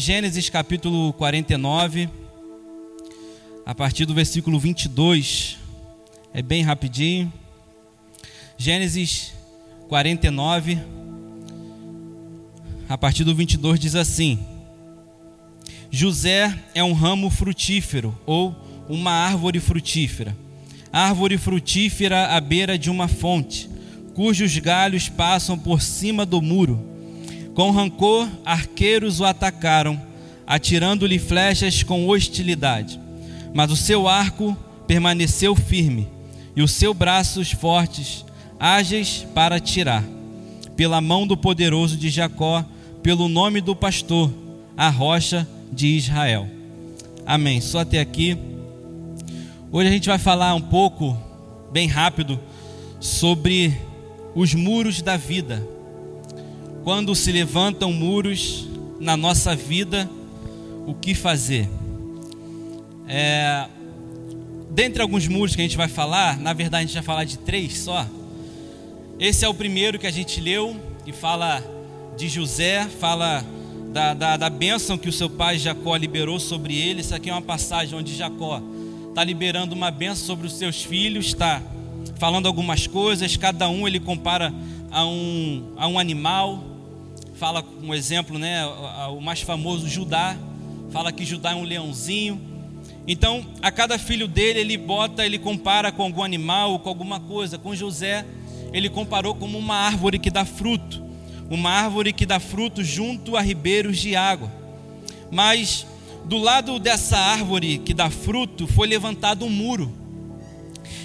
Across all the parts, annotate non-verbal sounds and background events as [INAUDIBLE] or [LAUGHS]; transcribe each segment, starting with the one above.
Gênesis capítulo 49, a partir do versículo 22. É bem rapidinho. Gênesis 49, a partir do 22 diz assim: José é um ramo frutífero ou uma árvore frutífera. Árvore frutífera à beira de uma fonte, cujos galhos passam por cima do muro com rancor, arqueiros o atacaram, atirando-lhe flechas com hostilidade. Mas o seu arco permaneceu firme, e os seus braços fortes, ágeis para tirar. Pela mão do poderoso de Jacó, pelo nome do pastor, a rocha de Israel. Amém. Só até aqui. Hoje a gente vai falar um pouco, bem rápido, sobre os muros da vida quando se levantam muros na nossa vida, o que fazer? É, dentre alguns muros que a gente vai falar, na verdade a gente vai falar de três só. Esse é o primeiro que a gente leu, e fala de José, fala da, da, da bênção que o seu pai Jacó liberou sobre ele. Isso aqui é uma passagem onde Jacó está liberando uma bênção sobre os seus filhos, está falando algumas coisas, cada um ele compara a um, a um animal, fala um exemplo, né, o mais famoso Judá, fala que Judá é um leãozinho. Então, a cada filho dele, ele bota, ele compara com algum animal, com alguma coisa. Com José, ele comparou como uma árvore que dá fruto, uma árvore que dá fruto junto a ribeiros de água. Mas do lado dessa árvore que dá fruto foi levantado um muro.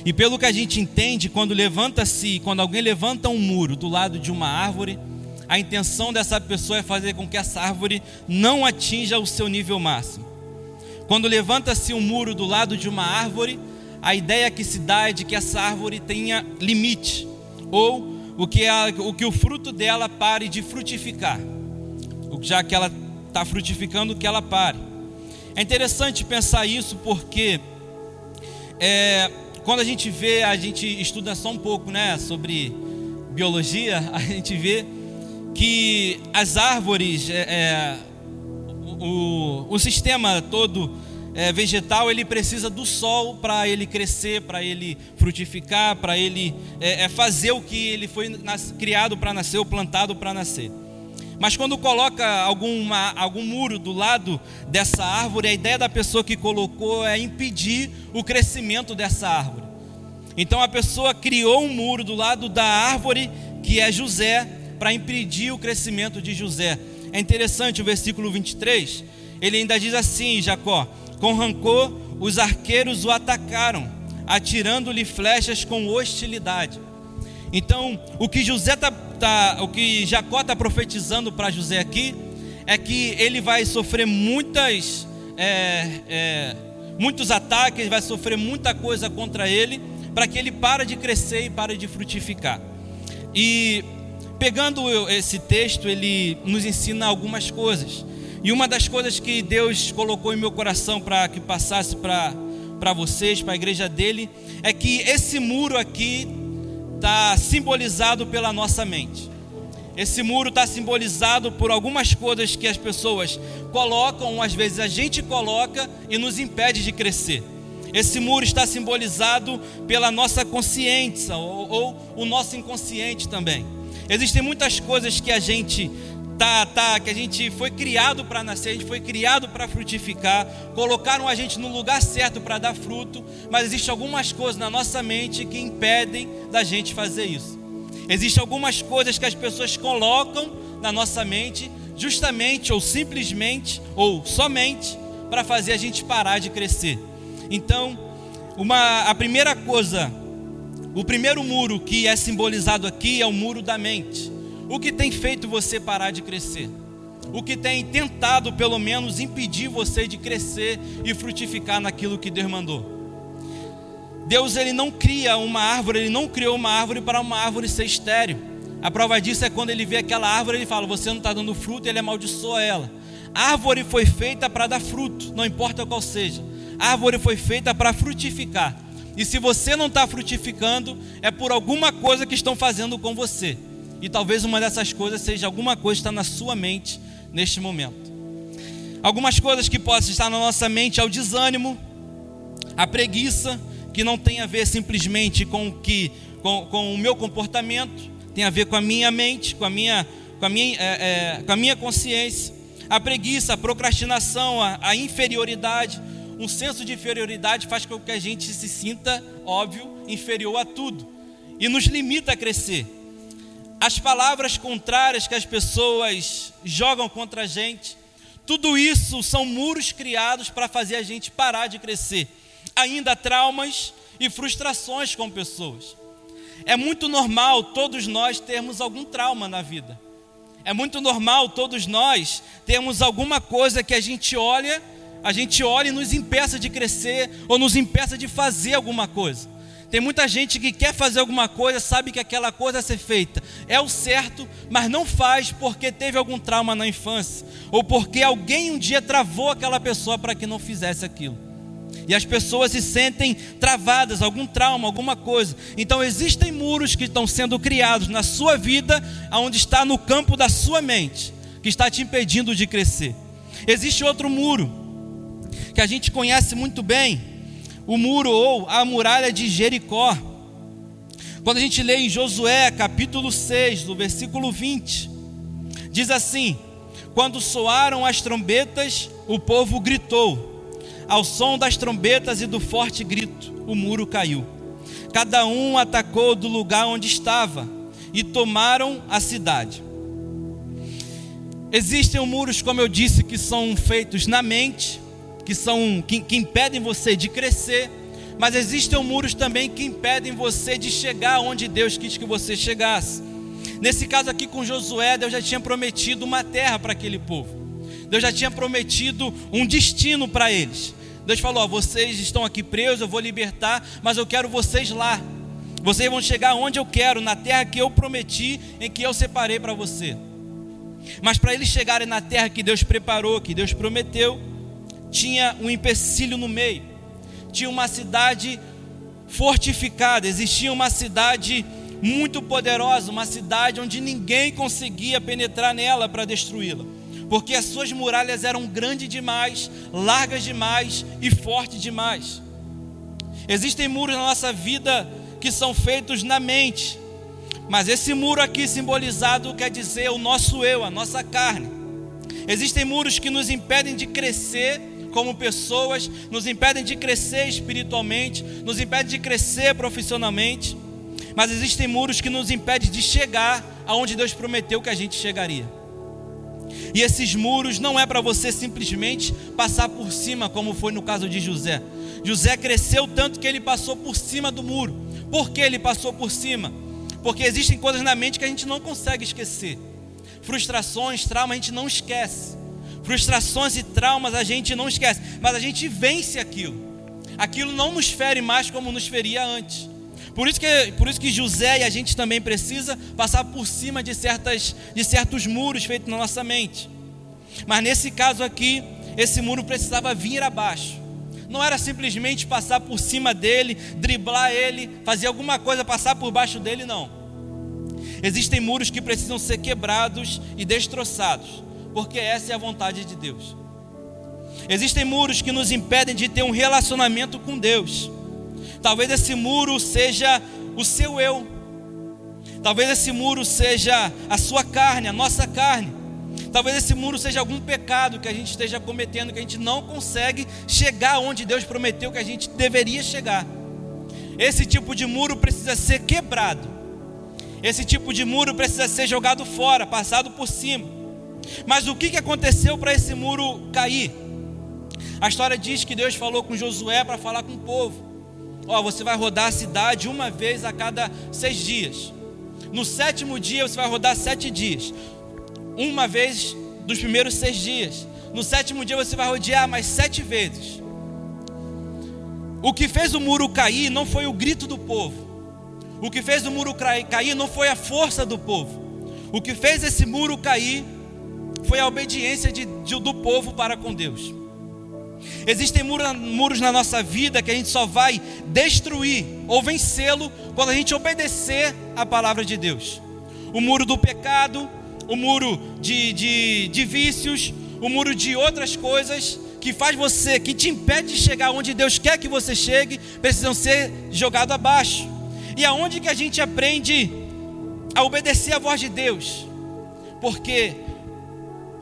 E pelo que a gente entende, quando levanta-se, quando alguém levanta um muro do lado de uma árvore, a intenção dessa pessoa é fazer com que essa árvore não atinja o seu nível máximo. Quando levanta-se um muro do lado de uma árvore, a ideia que se dá é de que essa árvore tenha limite, ou o que, a, o, que o fruto dela pare de frutificar, já que ela está frutificando, que ela pare. É interessante pensar isso porque é, quando a gente vê, a gente estuda só um pouco né, sobre biologia, [LAUGHS] a gente vê que as árvores, é, é, o, o sistema todo é, vegetal, ele precisa do sol para ele crescer, para ele frutificar, para ele é, é, fazer o que ele foi nas, criado para nascer, ou plantado para nascer. Mas quando coloca alguma, algum muro do lado dessa árvore, a ideia da pessoa que colocou é impedir o crescimento dessa árvore. Então a pessoa criou um muro do lado da árvore, que é José, para impedir o crescimento de José. É interessante o versículo 23, ele ainda diz assim: Jacó, com rancor os arqueiros o atacaram, atirando-lhe flechas com hostilidade. Então, o que José tá, tá o que Jacó está profetizando para José aqui é que ele vai sofrer muitas, é, é, muitos ataques, vai sofrer muita coisa contra ele, para que ele pare de crescer e pare de frutificar. E Pegando esse texto, ele nos ensina algumas coisas. E uma das coisas que Deus colocou em meu coração para que passasse para vocês, para a igreja dele, é que esse muro aqui está simbolizado pela nossa mente. Esse muro está simbolizado por algumas coisas que as pessoas colocam, ou às vezes a gente coloca e nos impede de crescer. Esse muro está simbolizado pela nossa consciência ou, ou o nosso inconsciente também. Existem muitas coisas que a gente tá, tá, que a gente foi criado para nascer, a gente foi criado para frutificar, colocaram a gente no lugar certo para dar fruto, mas existem algumas coisas na nossa mente que impedem da gente fazer isso. Existem algumas coisas que as pessoas colocam na nossa mente, justamente ou simplesmente ou somente para fazer a gente parar de crescer. Então, uma, a primeira coisa o primeiro muro que é simbolizado aqui é o muro da mente. O que tem feito você parar de crescer? O que tem tentado, pelo menos, impedir você de crescer e frutificar naquilo que Deus mandou? Deus ele não cria uma árvore, ele não criou uma árvore para uma árvore ser estéreo. A prova disso é quando ele vê aquela árvore, ele fala: Você não está dando fruto, ele amaldiçoa ela. A árvore foi feita para dar fruto, não importa qual seja. A árvore foi feita para frutificar. E se você não está frutificando, é por alguma coisa que estão fazendo com você. E talvez uma dessas coisas seja alguma coisa que está na sua mente neste momento. Algumas coisas que possam estar na nossa mente é o desânimo, a preguiça, que não tem a ver simplesmente com, que, com, com o meu comportamento, tem a ver com a minha mente, com a minha, com a minha, é, é, com a minha consciência. A preguiça, a procrastinação, a, a inferioridade. Um senso de inferioridade faz com que a gente se sinta, óbvio, inferior a tudo e nos limita a crescer. As palavras contrárias que as pessoas jogam contra a gente, tudo isso são muros criados para fazer a gente parar de crescer. Ainda traumas e frustrações com pessoas. É muito normal todos nós termos algum trauma na vida. É muito normal todos nós termos alguma coisa que a gente olha, a gente olha e nos impeça de crescer ou nos impeça de fazer alguma coisa. Tem muita gente que quer fazer alguma coisa, sabe que aquela coisa a ser feita é o certo, mas não faz porque teve algum trauma na infância ou porque alguém um dia travou aquela pessoa para que não fizesse aquilo. E as pessoas se sentem travadas, algum trauma, alguma coisa. Então existem muros que estão sendo criados na sua vida, aonde está no campo da sua mente, que está te impedindo de crescer. Existe outro muro que a gente conhece muito bem, o muro ou a muralha de Jericó. Quando a gente lê em Josué, capítulo 6, do versículo 20, diz assim: Quando soaram as trombetas, o povo gritou ao som das trombetas e do forte grito, o muro caiu. Cada um atacou do lugar onde estava e tomaram a cidade. Existem muros, como eu disse, que são feitos na mente, que são que, que impedem você de crescer, mas existem muros também que impedem você de chegar onde Deus quis que você chegasse. Nesse caso aqui com Josué, Deus já tinha prometido uma terra para aquele povo. Deus já tinha prometido um destino para eles. Deus falou: ó, vocês estão aqui presos, eu vou libertar, mas eu quero vocês lá. Vocês vão chegar onde eu quero, na terra que eu prometi, em que eu separei para você. Mas para eles chegarem na terra que Deus preparou, que Deus prometeu, tinha um empecilho no meio. Tinha uma cidade fortificada, existia uma cidade muito poderosa, uma cidade onde ninguém conseguia penetrar nela para destruí-la porque as suas muralhas eram grandes demais, largas demais e fortes demais. Existem muros na nossa vida que são feitos na mente, mas esse muro aqui simbolizado quer dizer o nosso eu, a nossa carne. Existem muros que nos impedem de crescer como pessoas, nos impedem de crescer espiritualmente, nos impedem de crescer profissionalmente, mas existem muros que nos impedem de chegar aonde Deus prometeu que a gente chegaria. E esses muros não é para você simplesmente passar por cima, como foi no caso de José. José cresceu tanto que ele passou por cima do muro. Por que ele passou por cima? Porque existem coisas na mente que a gente não consegue esquecer. Frustrações, traumas a gente não esquece. Frustrações e traumas a gente não esquece, mas a gente vence aquilo. Aquilo não nos fere mais como nos feria antes. Por isso que, por isso que José e a gente também precisa passar por cima de, certas, de certos muros feitos na nossa mente. Mas nesse caso aqui, esse muro precisava vir abaixo. Não era simplesmente passar por cima dele, driblar ele, fazer alguma coisa, passar por baixo dele, não. Existem muros que precisam ser quebrados e destroçados, porque essa é a vontade de Deus. Existem muros que nos impedem de ter um relacionamento com Deus. Talvez esse muro seja o seu eu. Talvez esse muro seja a sua carne, a nossa carne. Talvez esse muro seja algum pecado que a gente esteja cometendo, que a gente não consegue chegar onde Deus prometeu que a gente deveria chegar. Esse tipo de muro precisa ser quebrado. Esse tipo de muro precisa ser jogado fora, passado por cima. Mas o que aconteceu para esse muro cair? A história diz que Deus falou com Josué para falar com o povo. Ó, você vai rodar a cidade uma vez a cada seis dias. No sétimo dia você vai rodar sete dias. Uma vez dos primeiros seis dias. No sétimo dia você vai rodear mais sete vezes. O que fez o muro cair não foi o grito do povo. O que fez o muro cair não foi a força do povo. O que fez esse muro cair foi a obediência de, de, do povo para com Deus. Existem muros na nossa vida que a gente só vai destruir ou vencê-lo quando a gente obedecer a palavra de Deus. O muro do pecado, o muro de, de, de vícios, o muro de outras coisas que faz você, que te impede de chegar onde Deus quer que você chegue, precisam ser jogados abaixo. E aonde que a gente aprende a obedecer a voz de Deus? Porque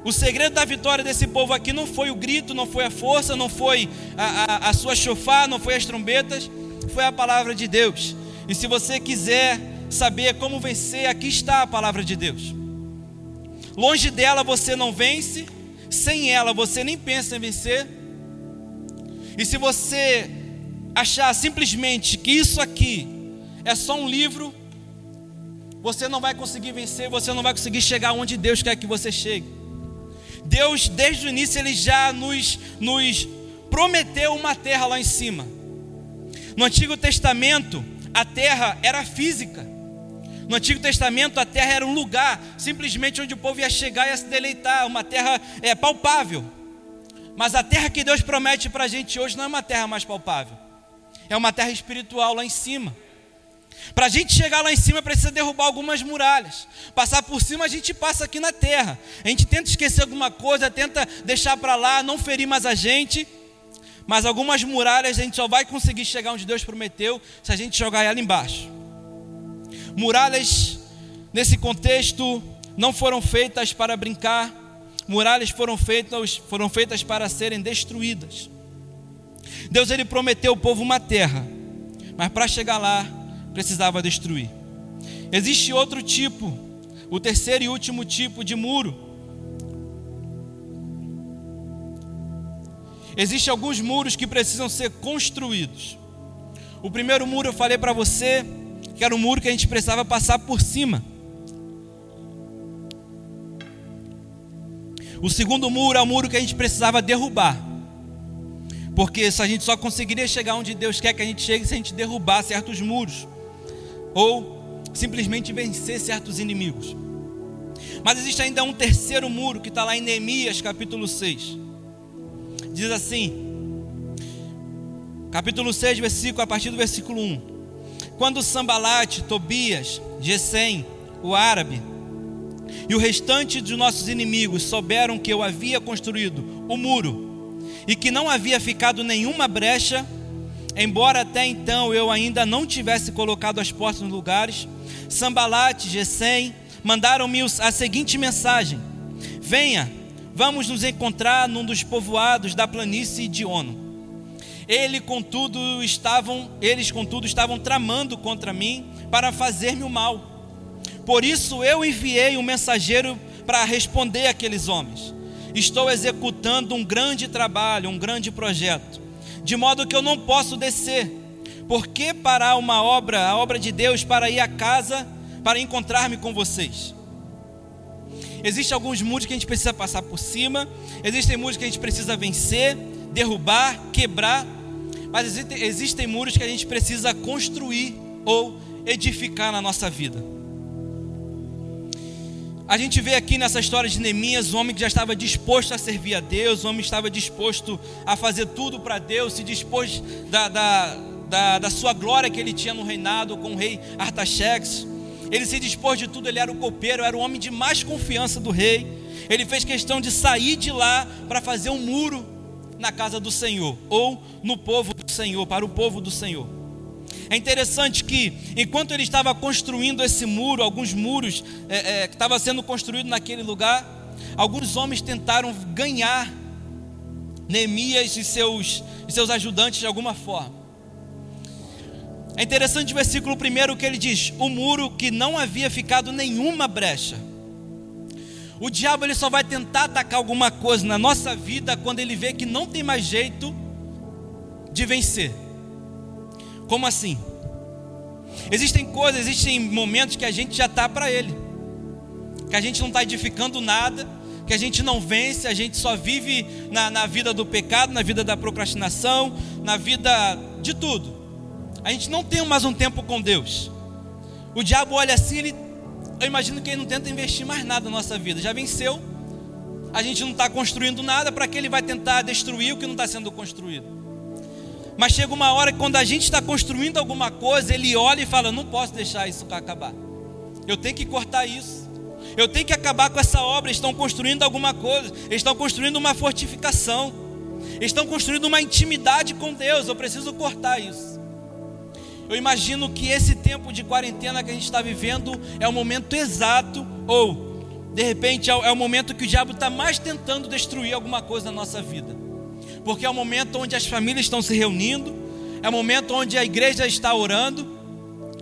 o segredo da vitória desse povo aqui não foi o grito, não foi a força, não foi a, a, a sua chofar, não foi as trombetas, foi a palavra de Deus. E se você quiser saber como vencer, aqui está a palavra de Deus. Longe dela você não vence, sem ela você nem pensa em vencer. E se você achar simplesmente que isso aqui é só um livro, você não vai conseguir vencer, você não vai conseguir chegar onde Deus quer que você chegue. Deus, desde o início, Ele já nos, nos prometeu uma terra lá em cima. No Antigo Testamento, a terra era física. No Antigo Testamento, a terra era um lugar simplesmente onde o povo ia chegar e ia se deleitar, uma terra é, palpável. Mas a terra que Deus promete para a gente hoje não é uma terra mais palpável, é uma terra espiritual lá em cima. Para a gente chegar lá em cima, precisa derrubar algumas muralhas. Passar por cima, a gente passa aqui na terra. A gente tenta esquecer alguma coisa, tenta deixar para lá, não ferir mais a gente. Mas algumas muralhas a gente só vai conseguir chegar onde Deus prometeu se a gente jogar ela embaixo. Muralhas, nesse contexto, não foram feitas para brincar, muralhas foram feitas, foram feitas para serem destruídas. Deus ele prometeu ao povo uma terra, mas para chegar lá precisava destruir. Existe outro tipo, o terceiro e último tipo de muro. Existem alguns muros que precisam ser construídos. O primeiro muro eu falei para você que era um muro que a gente precisava passar por cima. O segundo muro é o muro que a gente precisava derrubar. Porque a gente só conseguiria chegar onde Deus quer que a gente chegue se a gente derrubar certos muros. Ou simplesmente vencer certos inimigos. Mas existe ainda um terceiro muro que está lá em Neemias capítulo 6. Diz assim, capítulo 6, versículo, a partir do versículo 1. Quando Sambalate, Tobias, Gesem, o árabe, e o restante de nossos inimigos souberam que eu havia construído o muro e que não havia ficado nenhuma brecha, embora até então eu ainda não tivesse colocado as portas nos lugares, Sambalate, Gesem mandaram-me a seguinte mensagem: Venha, vamos nos encontrar num dos povoados da planície de Ono. Ele, contudo, estavam, eles, contudo, estavam tramando contra mim para fazer-me o mal. Por isso eu enviei um mensageiro para responder àqueles homens. Estou executando um grande trabalho, um grande projeto, de modo que eu não posso descer. Por que parar uma obra, a obra de Deus, para ir à casa, para encontrar-me com vocês? Existem alguns muros que a gente precisa passar por cima, existem muros que a gente precisa vencer, derrubar, quebrar, mas existem, existem muros que a gente precisa construir ou edificar na nossa vida. A gente vê aqui nessa história de Neemias, um homem que já estava disposto a servir a Deus, um homem que estava disposto a fazer tudo para Deus, se dispôs da, da, da, da, sua glória que ele tinha no reinado com o rei Artaxerxes. Ele se dispôs de tudo, ele era o copeiro, era o homem de mais confiança do rei. Ele fez questão de sair de lá para fazer um muro na casa do Senhor ou no povo do Senhor, para o povo do Senhor. É interessante que, enquanto ele estava construindo esse muro, alguns muros é, é, que estavam sendo construídos naquele lugar, alguns homens tentaram ganhar Neemias e seus, e seus ajudantes de alguma forma. É interessante o versículo primeiro que ele diz: o muro que não havia ficado nenhuma brecha o diabo ele só vai tentar atacar alguma coisa na nossa vida quando ele vê que não tem mais jeito de vencer. Como assim? Existem coisas, existem momentos que a gente já está para ele, que a gente não está edificando nada, que a gente não vence, a gente só vive na, na vida do pecado, na vida da procrastinação, na vida de tudo. A gente não tem mais um tempo com Deus. O diabo olha assim, ele eu imagino que ele não tenta investir mais nada na nossa vida. Já venceu, a gente não está construindo nada, para que ele vai tentar destruir o que não está sendo construído? Mas chega uma hora que quando a gente está construindo alguma coisa, ele olha e fala: não posso deixar isso acabar. Eu tenho que cortar isso. Eu tenho que acabar com essa obra. Eles estão construindo alguma coisa. Eles estão construindo uma fortificação. Eles estão construindo uma intimidade com Deus. Eu preciso cortar isso. Eu imagino que esse tempo de quarentena que a gente está vivendo é o momento exato, ou de repente é o momento que o diabo está mais tentando destruir alguma coisa na nossa vida. Porque é o momento onde as famílias estão se reunindo, é o momento onde a igreja está orando,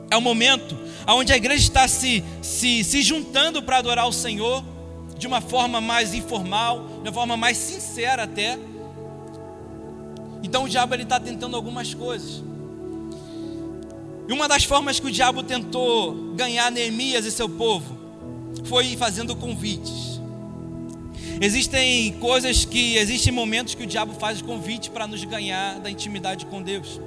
é o momento onde a igreja está se, se, se juntando para adorar o Senhor de uma forma mais informal, de uma forma mais sincera até. Então o diabo ele está tentando algumas coisas. E uma das formas que o diabo tentou ganhar Neemias e seu povo foi fazendo convites. Existem coisas que, existem momentos que o diabo faz convite para nos ganhar da intimidade com Deus.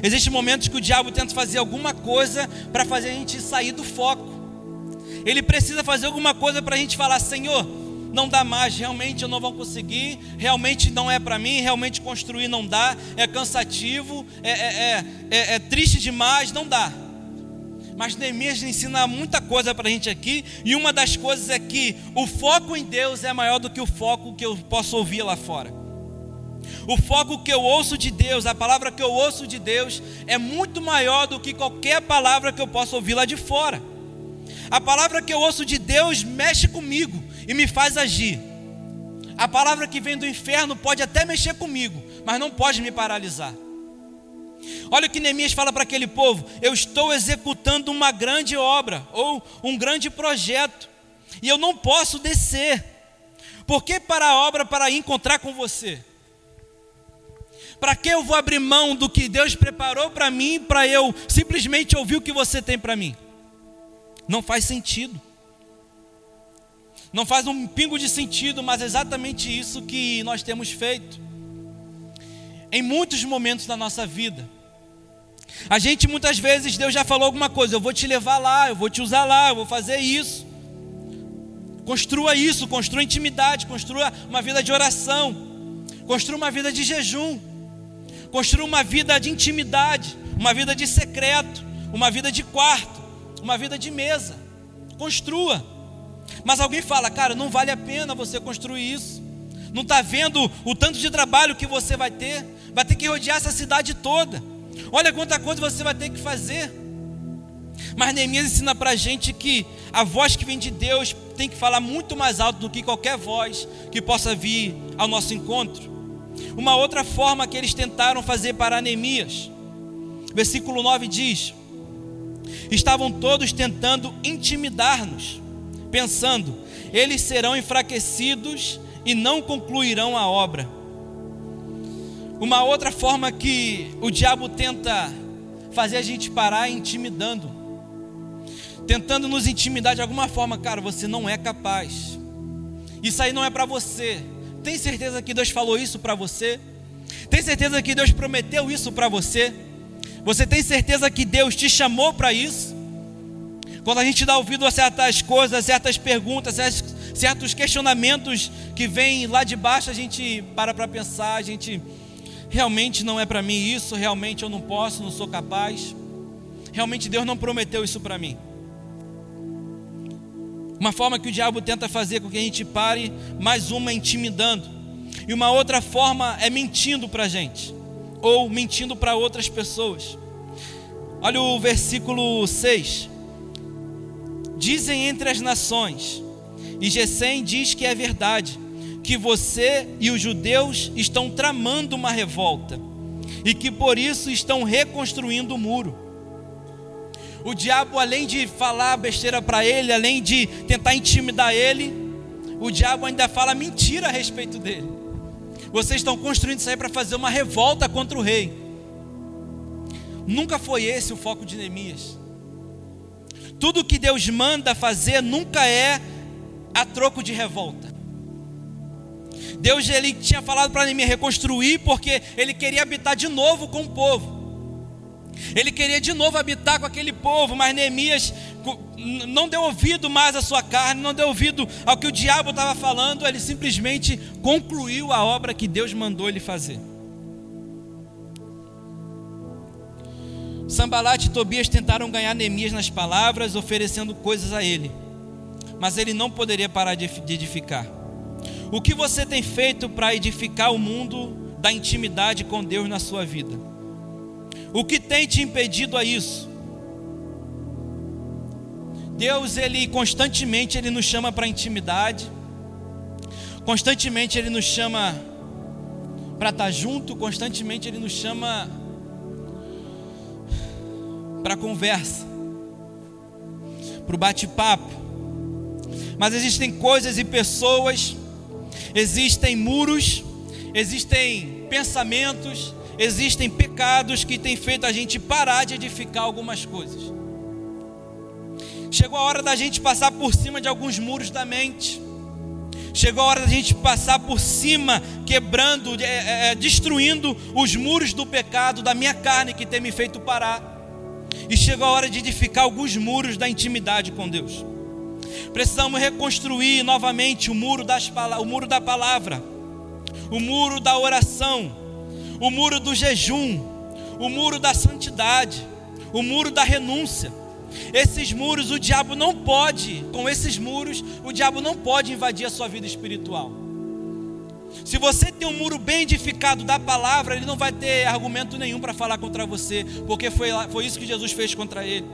Existem momentos que o diabo tenta fazer alguma coisa para fazer a gente sair do foco. Ele precisa fazer alguma coisa para a gente falar: Senhor, não dá mais, realmente eu não vou conseguir, realmente não é para mim, realmente construir não dá, é cansativo, é, é, é, é triste demais, não dá. Mas Neemias ensina muita coisa para a gente aqui, e uma das coisas é que o foco em Deus é maior do que o foco que eu posso ouvir lá fora. O foco que eu ouço de Deus, a palavra que eu ouço de Deus, é muito maior do que qualquer palavra que eu possa ouvir lá de fora. A palavra que eu ouço de Deus mexe comigo e me faz agir. A palavra que vem do inferno pode até mexer comigo, mas não pode me paralisar. Olha o que Neemias fala para aquele povo: Eu estou executando uma grande obra ou um grande projeto, e eu não posso descer. Porque para a obra para encontrar com você? Para que eu vou abrir mão do que Deus preparou para mim, para eu simplesmente ouvir o que você tem para mim? Não faz sentido. Não faz um pingo de sentido, mas é exatamente isso que nós temos feito. Em muitos momentos da nossa vida. A gente muitas vezes, Deus já falou alguma coisa, eu vou te levar lá, eu vou te usar lá, eu vou fazer isso. Construa isso, construa intimidade, construa uma vida de oração, construa uma vida de jejum. Construa uma vida de intimidade, uma vida de secreto, uma vida de quarto, uma vida de mesa. Construa. Mas alguém fala, cara, não vale a pena você construir isso. Não está vendo o tanto de trabalho que você vai ter? Vai ter que rodear essa cidade toda. Olha quanta coisa você vai ter que fazer. Mas Neemias ensina para a gente que a voz que vem de Deus tem que falar muito mais alto do que qualquer voz que possa vir ao nosso encontro. Uma outra forma que eles tentaram fazer para Neemias. Versículo 9 diz: Estavam todos tentando intimidar-nos, pensando: eles serão enfraquecidos e não concluirão a obra. Uma outra forma que o diabo tenta fazer a gente parar é intimidando, tentando nos intimidar de alguma forma, cara, você não é capaz. Isso aí não é para você. Tem certeza que Deus falou isso para você? Tem certeza que Deus prometeu isso para você? Você tem certeza que Deus te chamou para isso? Quando a gente dá ouvido a certas coisas, certas perguntas, certos questionamentos que vêm lá de baixo, a gente para para pensar, a gente realmente não é para mim isso, realmente eu não posso, não sou capaz. Realmente Deus não prometeu isso para mim. Uma forma que o diabo tenta fazer com que a gente pare, mais uma intimidando. E uma outra forma é mentindo para a gente, ou mentindo para outras pessoas. Olha o versículo 6. Dizem entre as nações, e Gesem diz que é verdade, que você e os judeus estão tramando uma revolta, e que por isso estão reconstruindo o muro. O diabo, além de falar besteira para ele, além de tentar intimidar ele, o diabo ainda fala mentira a respeito dele. Vocês estão construindo isso aí para fazer uma revolta contra o rei. Nunca foi esse o foco de Neemias. Tudo que Deus manda fazer nunca é a troco de revolta. Deus ele tinha falado para Neemias reconstruir porque ele queria habitar de novo com o povo. Ele queria de novo habitar com aquele povo, mas Neemias não deu ouvido mais à sua carne, não deu ouvido ao que o diabo estava falando, ele simplesmente concluiu a obra que Deus mandou ele fazer. Sambalat e Tobias tentaram ganhar Neemias nas palavras, oferecendo coisas a ele. mas ele não poderia parar de edificar. O que você tem feito para edificar o mundo da intimidade com Deus na sua vida? O que tem te impedido a isso? Deus, ele constantemente ele nos chama para intimidade. Constantemente ele nos chama para estar junto, constantemente ele nos chama para conversa, para o bate-papo. Mas existem coisas e pessoas, existem muros, existem pensamentos, existem pecados que têm feito a gente parar de edificar algumas coisas. Chegou a hora da gente passar por cima de alguns muros da mente. Chegou a hora da gente passar por cima, quebrando, é, é, destruindo os muros do pecado da minha carne que tem me feito parar. E chegou a hora de edificar alguns muros da intimidade com Deus. Precisamos reconstruir novamente o muro, das, o muro da palavra, o muro da oração, o muro do jejum, o muro da santidade, o muro da renúncia. Esses muros, o diabo não pode, com esses muros, o diabo não pode invadir a sua vida espiritual. Se você tem um muro bem edificado da palavra, ele não vai ter argumento nenhum para falar contra você, porque foi, foi isso que Jesus fez contra ele.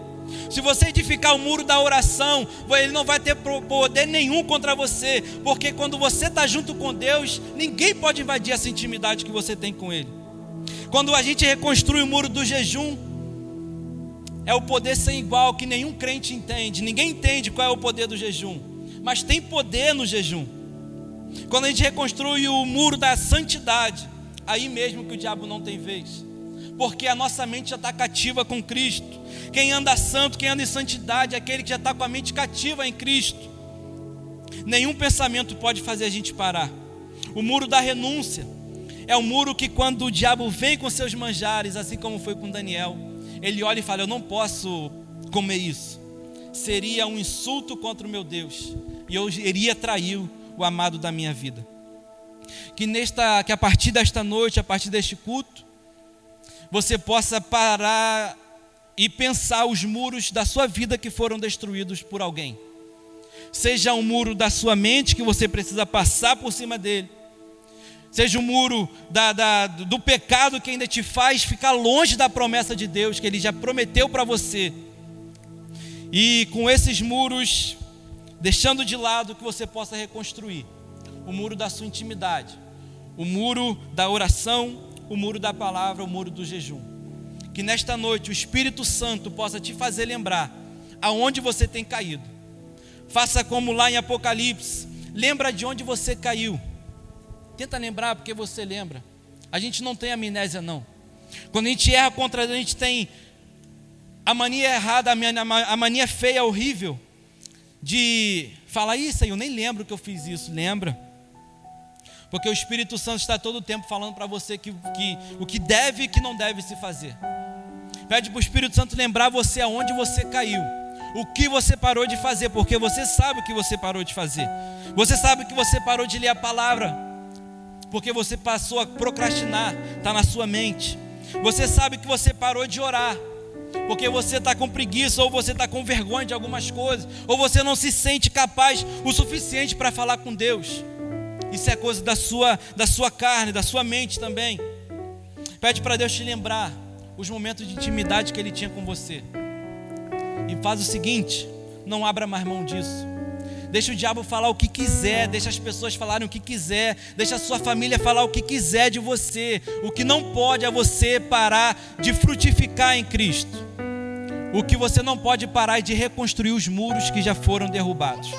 Se você edificar o muro da oração, ele não vai ter poder nenhum contra você, porque quando você está junto com Deus, ninguém pode invadir essa intimidade que você tem com Ele. Quando a gente reconstrui o muro do jejum, é o poder sem igual que nenhum crente entende. Ninguém entende qual é o poder do jejum, mas tem poder no jejum. Quando a gente reconstrui o muro da santidade, aí mesmo que o diabo não tem vez, porque a nossa mente já está cativa com Cristo. Quem anda santo, quem anda em santidade, é aquele que já está com a mente cativa em Cristo. Nenhum pensamento pode fazer a gente parar. O muro da renúncia é o muro que, quando o diabo vem com seus manjares, assim como foi com Daniel, ele olha e fala: Eu não posso comer isso. Seria um insulto contra o meu Deus, e eu iria trair o amado da minha vida. Que, nesta, que a partir desta noite, a partir deste culto, você possa parar e pensar os muros da sua vida que foram destruídos por alguém. Seja um muro da sua mente que você precisa passar por cima dele seja o muro da, da, do pecado que ainda te faz ficar longe da promessa de Deus que Ele já prometeu para você. E com esses muros, deixando de lado que você possa reconstruir o muro da sua intimidade, o muro da oração, o muro da palavra, o muro do jejum. Que nesta noite o Espírito Santo possa te fazer lembrar aonde você tem caído. Faça como lá em Apocalipse, lembra de onde você caiu Tenta lembrar porque você lembra. A gente não tem amnésia, não. Quando a gente erra contra a gente tem a mania errada, a mania feia, horrível, de falar, isso aí, eu nem lembro que eu fiz isso. Lembra? Porque o Espírito Santo está todo o tempo falando para você que, que, o que deve e que não deve se fazer. Pede para o Espírito Santo lembrar você aonde você caiu. O que você parou de fazer, porque você sabe o que você parou de fazer. Você sabe que você parou de ler a palavra porque você passou a procrastinar, está na sua mente. Você sabe que você parou de orar, porque você está com preguiça, ou você está com vergonha de algumas coisas, ou você não se sente capaz o suficiente para falar com Deus. Isso é coisa da sua, da sua carne, da sua mente também. Pede para Deus te lembrar os momentos de intimidade que Ele tinha com você. E faz o seguinte: não abra mais mão disso. Deixa o diabo falar o que quiser, deixa as pessoas falarem o que quiser, deixa a sua família falar o que quiser de você. O que não pode é você parar de frutificar em Cristo. O que você não pode parar é de reconstruir os muros que já foram derrubados.